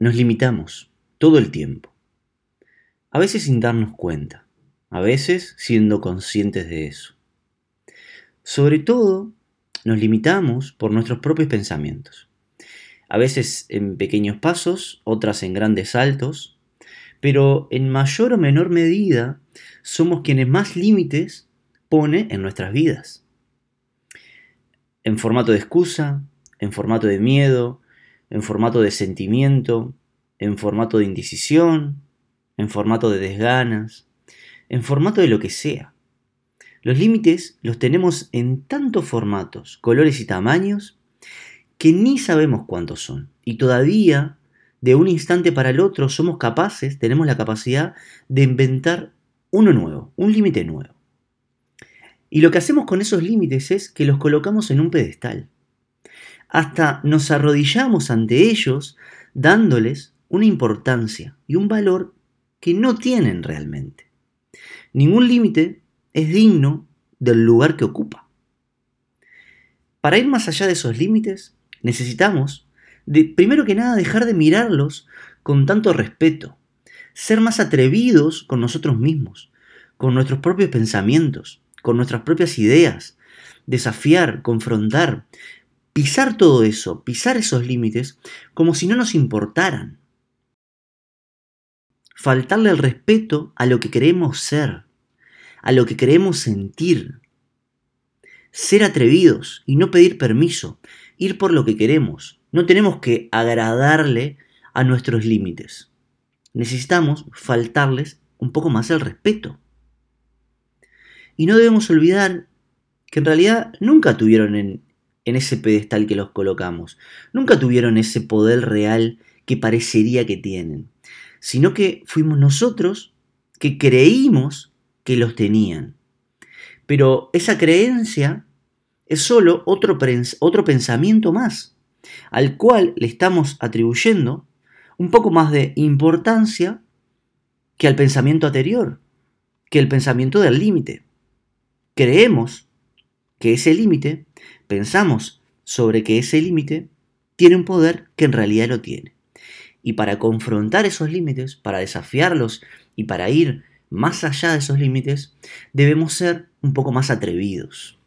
Nos limitamos todo el tiempo. A veces sin darnos cuenta, a veces siendo conscientes de eso. Sobre todo, nos limitamos por nuestros propios pensamientos. A veces en pequeños pasos, otras en grandes saltos, pero en mayor o menor medida somos quienes más límites pone en nuestras vidas. En formato de excusa, en formato de miedo, en formato de sentimiento, en formato de indecisión, en formato de desganas, en formato de lo que sea. Los límites los tenemos en tantos formatos, colores y tamaños que ni sabemos cuántos son. Y todavía, de un instante para el otro, somos capaces, tenemos la capacidad de inventar uno nuevo, un límite nuevo. Y lo que hacemos con esos límites es que los colocamos en un pedestal. Hasta nos arrodillamos ante ellos dándoles una importancia y un valor que no tienen realmente. Ningún límite es digno del lugar que ocupa. Para ir más allá de esos límites, necesitamos, primero que nada, dejar de mirarlos con tanto respeto, ser más atrevidos con nosotros mismos, con nuestros propios pensamientos, con nuestras propias ideas, desafiar, confrontar, pisar todo eso, pisar esos límites como si no nos importaran. Faltarle el respeto a lo que queremos ser, a lo que queremos sentir. Ser atrevidos y no pedir permiso, ir por lo que queremos. No tenemos que agradarle a nuestros límites. Necesitamos faltarles un poco más el respeto. Y no debemos olvidar que en realidad nunca tuvieron en, en ese pedestal que los colocamos. Nunca tuvieron ese poder real que parecería que tienen, sino que fuimos nosotros que creímos que los tenían. Pero esa creencia es solo otro, otro pensamiento más, al cual le estamos atribuyendo un poco más de importancia que al pensamiento anterior, que el pensamiento del límite. Creemos que ese límite pensamos sobre que ese límite tiene un poder que en realidad lo tiene. Y para confrontar esos límites, para desafiarlos y para ir más allá de esos límites, debemos ser un poco más atrevidos.